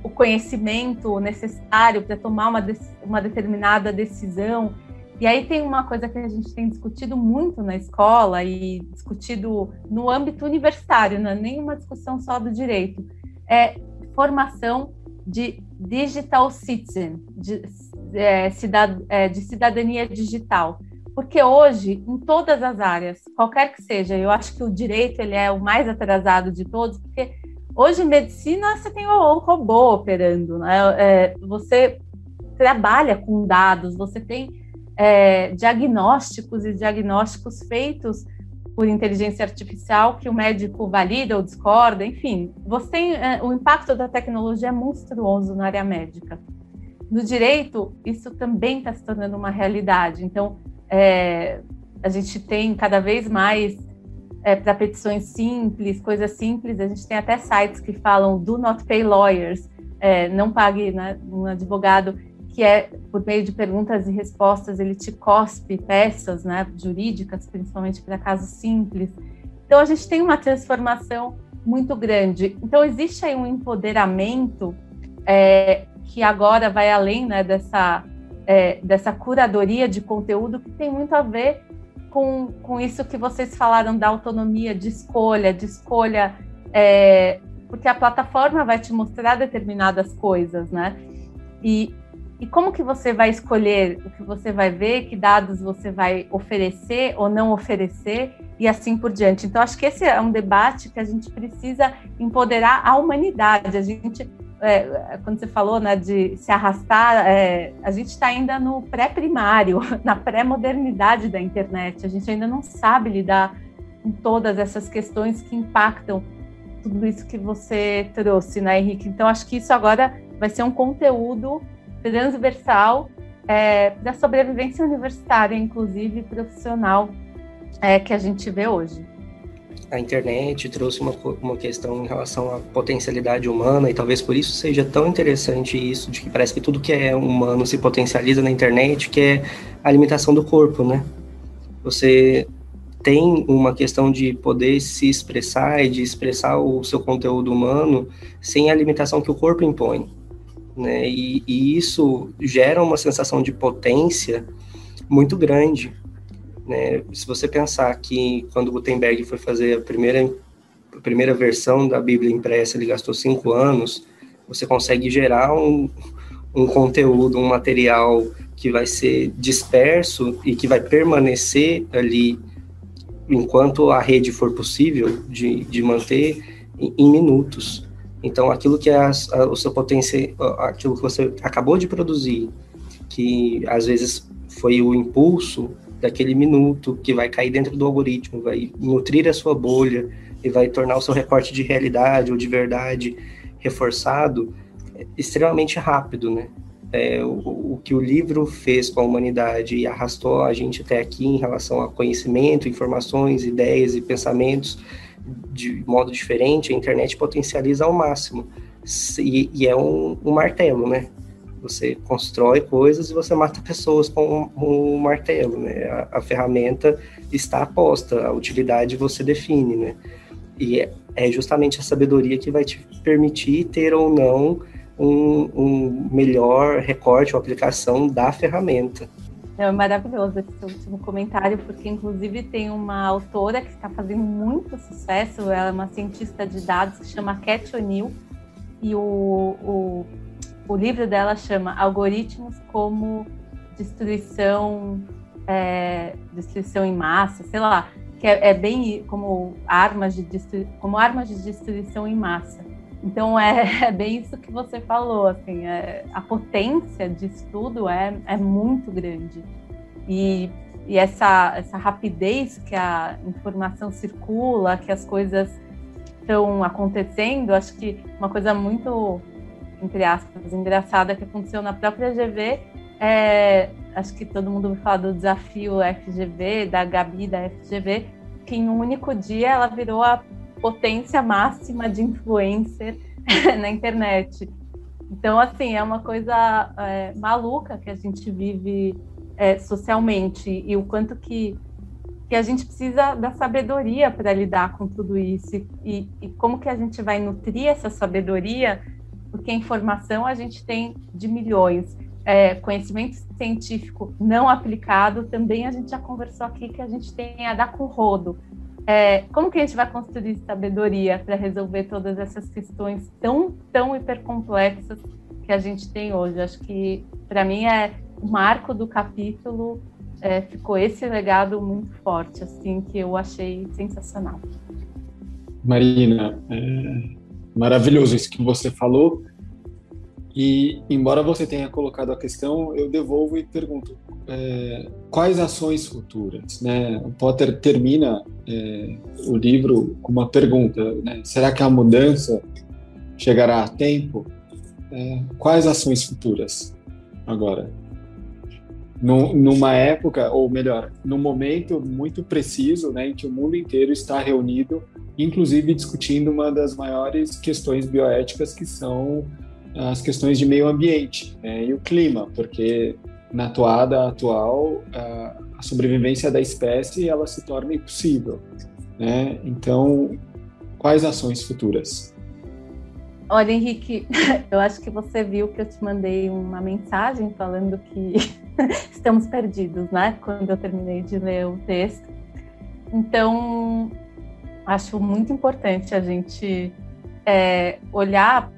o conhecimento necessário para tomar uma, uma determinada decisão. E aí tem uma coisa que a gente tem discutido muito na escola e discutido no âmbito universitário, não é nenhuma discussão só do direito, é formação de digital citizen, de, é, cidad, é, de cidadania digital. Porque hoje, em todas as áreas, qualquer que seja, eu acho que o direito ele é o mais atrasado de todos, porque hoje em medicina você tem o robô operando, né? É, você trabalha com dados, você tem é, diagnósticos e diagnósticos feitos por inteligência artificial que o médico valida ou discorda, enfim, você é, o impacto da tecnologia é monstruoso na área médica. No direito, isso também está se tornando uma realidade. Então, é, a gente tem cada vez mais é, para petições simples, coisas simples, a gente tem até sites que falam do not pay lawyers, é, não pague né, um advogado que é por meio de perguntas e respostas, ele te cospe peças né, jurídicas, principalmente para casos simples. Então, a gente tem uma transformação muito grande. Então, existe aí um empoderamento é, que agora vai além né, dessa, é, dessa curadoria de conteúdo, que tem muito a ver com, com isso que vocês falaram da autonomia de escolha, de escolha, é, porque a plataforma vai te mostrar determinadas coisas, né? E, e como que você vai escolher o que você vai ver, que dados você vai oferecer ou não oferecer e assim por diante. Então, acho que esse é um debate que a gente precisa empoderar a humanidade. A gente, é, quando você falou né, de se arrastar, é, a gente está ainda no pré-primário, na pré-modernidade da internet. A gente ainda não sabe lidar com todas essas questões que impactam tudo isso que você trouxe, né, Henrique? Então, acho que isso agora vai ser um conteúdo transversal é, da sobrevivência universitária, inclusive profissional, é, que a gente vê hoje. A internet trouxe uma, uma questão em relação à potencialidade humana, e talvez por isso seja tão interessante isso, de que parece que tudo que é humano se potencializa na internet, que é a limitação do corpo, né? Você tem uma questão de poder se expressar e de expressar o seu conteúdo humano sem a limitação que o corpo impõe né? E, e, isso gera uma sensação de potência muito grande, né? Se você pensar que quando Gutenberg foi fazer a primeira a primeira versão da Bíblia impressa, ele gastou cinco anos, você consegue gerar um, um conteúdo, um material que vai ser disperso e que vai permanecer ali enquanto a rede for possível de, de manter em, em minutos. Então, aquilo que é a, a, o seu potencial, aquilo que você acabou de produzir, que às vezes foi o impulso daquele minuto que vai cair dentro do algoritmo, vai nutrir a sua bolha e vai tornar o seu recorte de realidade ou de verdade reforçado é extremamente rápido, né? É, o, o, que o livro fez com a humanidade e arrastou a gente até aqui em relação a conhecimento, informações, ideias e pensamentos de modo diferente, a internet potencializa ao máximo. E, e é um, um, martelo, né? Você constrói coisas e você mata pessoas com um, um martelo, né? A, a, ferramenta está posta, a utilidade você define, né? E é, é justamente a sabedoria que vai te permitir ter ou não um, um melhor recorte ou aplicação da ferramenta. É maravilhoso esse último comentário, porque inclusive tem uma autora que está fazendo muito sucesso, ela é uma cientista de dados que chama Cat O'Neill, e o, o, o livro dela chama Algoritmos como Destruição, é, destruição em massa, sei lá, que é, é bem como armas de como armas de destruição em massa. Então é, é, bem isso que você falou, assim, é, a potência de estudo é, é muito grande. E, e essa, essa rapidez que a informação circula, que as coisas estão acontecendo, acho que uma coisa muito, entre aspas, engraçada que aconteceu na própria GV é, acho que todo mundo vai falar do desafio FGV, da Gabi da FGV, que em um único dia ela virou a potência máxima de influencer na internet. Então, assim, é uma coisa é, maluca que a gente vive é, socialmente e o quanto que, que a gente precisa da sabedoria para lidar com tudo isso e, e como que a gente vai nutrir essa sabedoria, porque informação a gente tem de milhões. É, conhecimento científico não aplicado, também a gente já conversou aqui que a gente tem a dar com rodo. É, como que a gente vai construir sabedoria para resolver todas essas questões tão, tão hipercomplexas que a gente tem hoje? Acho que, para mim, é o marco do capítulo é, ficou esse legado muito forte, assim, que eu achei sensacional. Marina, é maravilhoso isso que você falou. E, embora você tenha colocado a questão, eu devolvo e pergunto: é, quais ações futuras? Né? O Potter termina é, o livro com uma pergunta: né? será que a mudança chegará a tempo? É, quais ações futuras agora? numa época, ou melhor, num momento muito preciso, né, em que o mundo inteiro está reunido, inclusive discutindo uma das maiores questões bioéticas, que são as questões de meio ambiente né, e o clima, porque na toada atual a, sobrevivência da espécie ela se torna impossível. Né? Então, quais ações futuras? Olha, Henrique, eu acho que você viu que eu te mandei uma mensagem falando que estamos perdidos, né? Quando eu terminei de ler o texto. Então, acho muito importante a gente é, olhar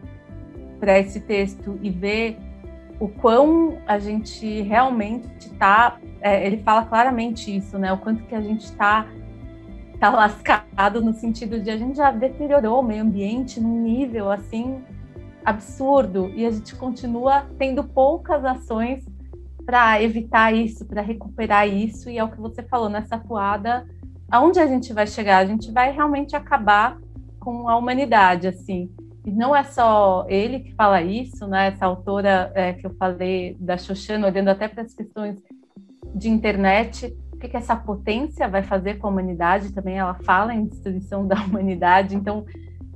para esse texto e ver o quão a gente realmente está, é, ele fala claramente isso, né? O quanto que a gente está tá lascado no sentido de a gente já deteriorou o meio ambiente num nível assim absurdo e a gente continua tendo poucas ações para evitar isso, para recuperar isso e é o que você falou nessa toada, aonde a gente vai chegar? A gente vai realmente acabar com a humanidade, assim. E não é só ele que fala isso, né? Essa autora é, que eu falei da Xoxana, olhando até para as questões de internet, o que, que essa potência vai fazer com a humanidade? Também ela fala em destruição da humanidade. Então,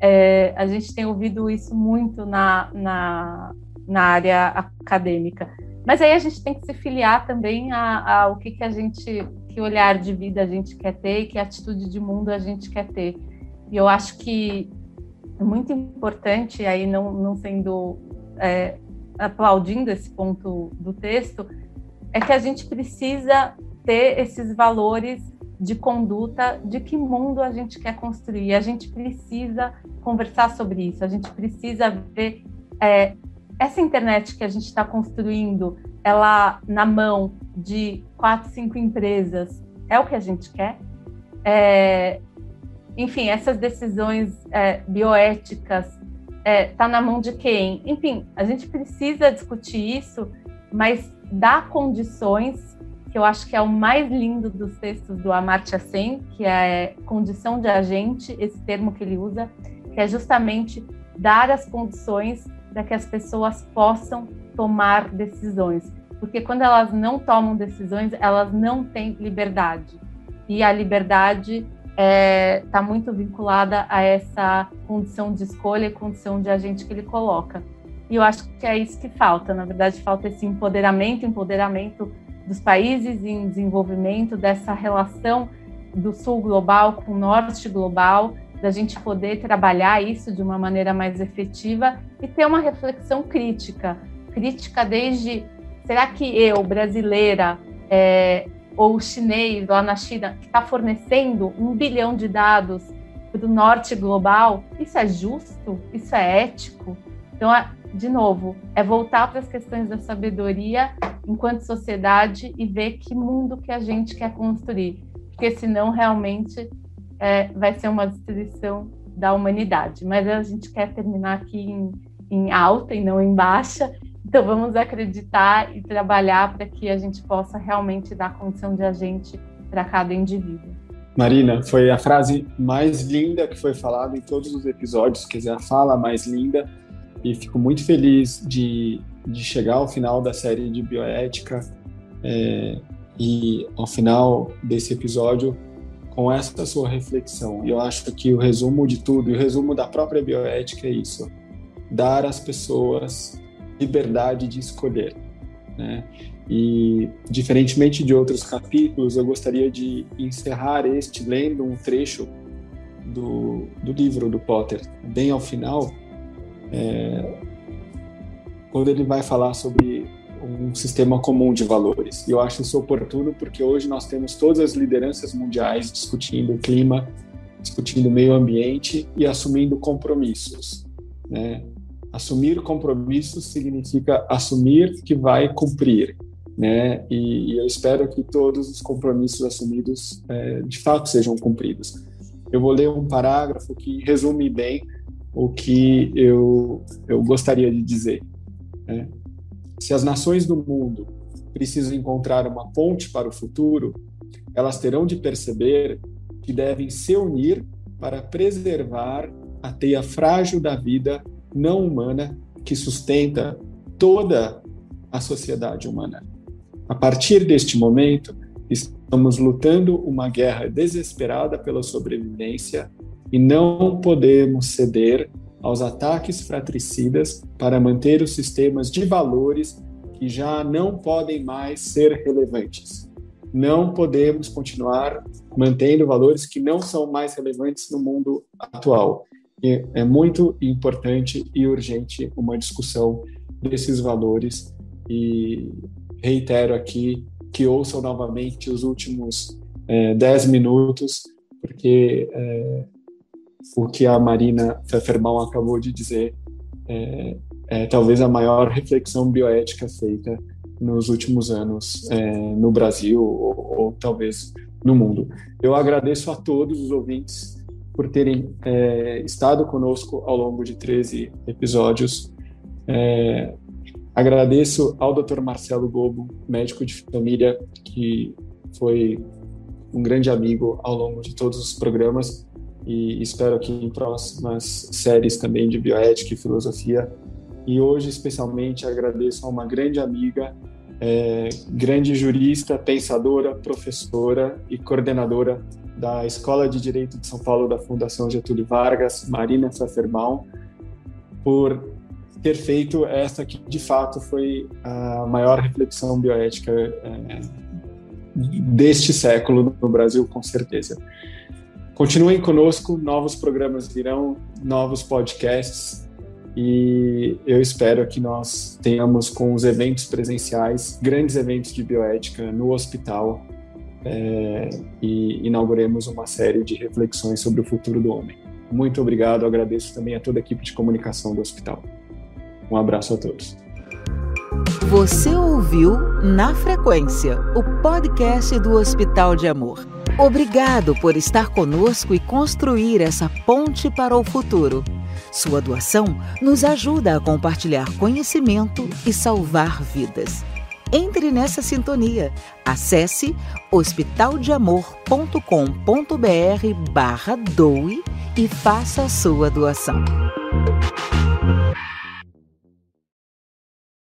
é, a gente tem ouvido isso muito na, na, na, área acadêmica. Mas aí a gente tem que se filiar também ao que, que a gente, que olhar de vida a gente quer ter e que atitude de mundo a gente quer ter. E eu acho que é muito importante, aí não, não sendo é, aplaudindo esse ponto do texto, é que a gente precisa ter esses valores de conduta, de que mundo a gente quer construir. A gente precisa conversar sobre isso, a gente precisa ver é, essa internet que a gente está construindo, ela na mão de quatro, cinco empresas, é o que a gente quer? É, enfim, essas decisões é, bioéticas está é, na mão de quem? Enfim, a gente precisa discutir isso, mas dar condições, que eu acho que é o mais lindo dos textos do Amartya Sen, que é condição de agente, esse termo que ele usa, que é justamente dar as condições para que as pessoas possam tomar decisões. Porque quando elas não tomam decisões, elas não têm liberdade. E a liberdade está é, tá muito vinculada a essa condição de escolha e condição de agente que ele coloca. E eu acho que é isso que falta. Na verdade, falta esse empoderamento, empoderamento dos países em desenvolvimento, dessa relação do sul global com o norte global, da gente poder trabalhar isso de uma maneira mais efetiva e ter uma reflexão crítica. Crítica desde, será que eu, brasileira, é, ou chinês lá na China, que está fornecendo um bilhão de dados para o norte global, isso é justo? Isso é ético? Então, é, de novo, é voltar para as questões da sabedoria enquanto sociedade e ver que mundo que a gente quer construir, porque senão realmente é, vai ser uma destruição da humanidade. Mas a gente quer terminar aqui em, em alta e não em baixa, então, vamos acreditar e trabalhar para que a gente possa realmente dar condição de agente para cada indivíduo. Marina, foi a frase mais linda que foi falada em todos os episódios, quer dizer, a fala mais linda, e fico muito feliz de, de chegar ao final da série de bioética é, e ao final desse episódio com essa sua reflexão. E eu acho que o resumo de tudo, e o resumo da própria bioética é isso: dar às pessoas liberdade de escolher. Né? E, diferentemente de outros capítulos, eu gostaria de encerrar este lendo um trecho do, do livro do Potter, bem ao final, é, quando ele vai falar sobre um sistema comum de valores. E eu acho isso oportuno porque hoje nós temos todas as lideranças mundiais discutindo o clima, discutindo o meio ambiente e assumindo compromissos. Né? Assumir compromissos significa assumir que vai cumprir. Né? E, e eu espero que todos os compromissos assumidos é, de fato sejam cumpridos. Eu vou ler um parágrafo que resume bem o que eu, eu gostaria de dizer. Né? Se as nações do mundo precisam encontrar uma ponte para o futuro, elas terão de perceber que devem se unir para preservar a teia frágil da vida não humana que sustenta toda a sociedade humana. A partir deste momento, estamos lutando uma guerra desesperada pela sobrevivência e não podemos ceder aos ataques fratricidas para manter os sistemas de valores que já não podem mais ser relevantes. Não podemos continuar mantendo valores que não são mais relevantes no mundo atual. É muito importante e urgente uma discussão desses valores e reitero aqui que ouçam novamente os últimos é, dez minutos, porque é, o que a Marina Pfefferbaum acabou de dizer é, é, talvez a maior reflexão bioética feita nos últimos anos é, no Brasil ou, ou, talvez no mundo. Eu agradeço a todos os ouvintes por terem é, estado conosco ao longo de 13 episódios. É, agradeço ao Dr. Marcelo Gobo, médico de família, que foi um grande amigo ao longo de todos os programas e espero que em próximas séries também de bioética e filosofia. E hoje, especialmente, agradeço a uma grande amiga, é, grande jurista, pensadora, professora e coordenadora da Escola de Direito de São Paulo da Fundação Getúlio Vargas, Marina Pfefferbaum, por ter feito essa que, de fato, foi a maior reflexão bioética é, deste século no Brasil, com certeza. Continuem conosco, novos programas virão, novos podcasts e eu espero que nós tenhamos com os eventos presenciais, grandes eventos de bioética no hospital é, e inauguremos uma série de reflexões sobre o futuro do homem. Muito obrigado, agradeço também a toda a equipe de comunicação do hospital. Um abraço a todos. Você ouviu Na Frequência, o podcast do Hospital de Amor. Obrigado por estar conosco e construir essa ponte para o futuro. Sua doação nos ajuda a compartilhar conhecimento e salvar vidas. Entre nessa sintonia. Acesse hospitaldeamor.com.br barra doe e faça a sua doação.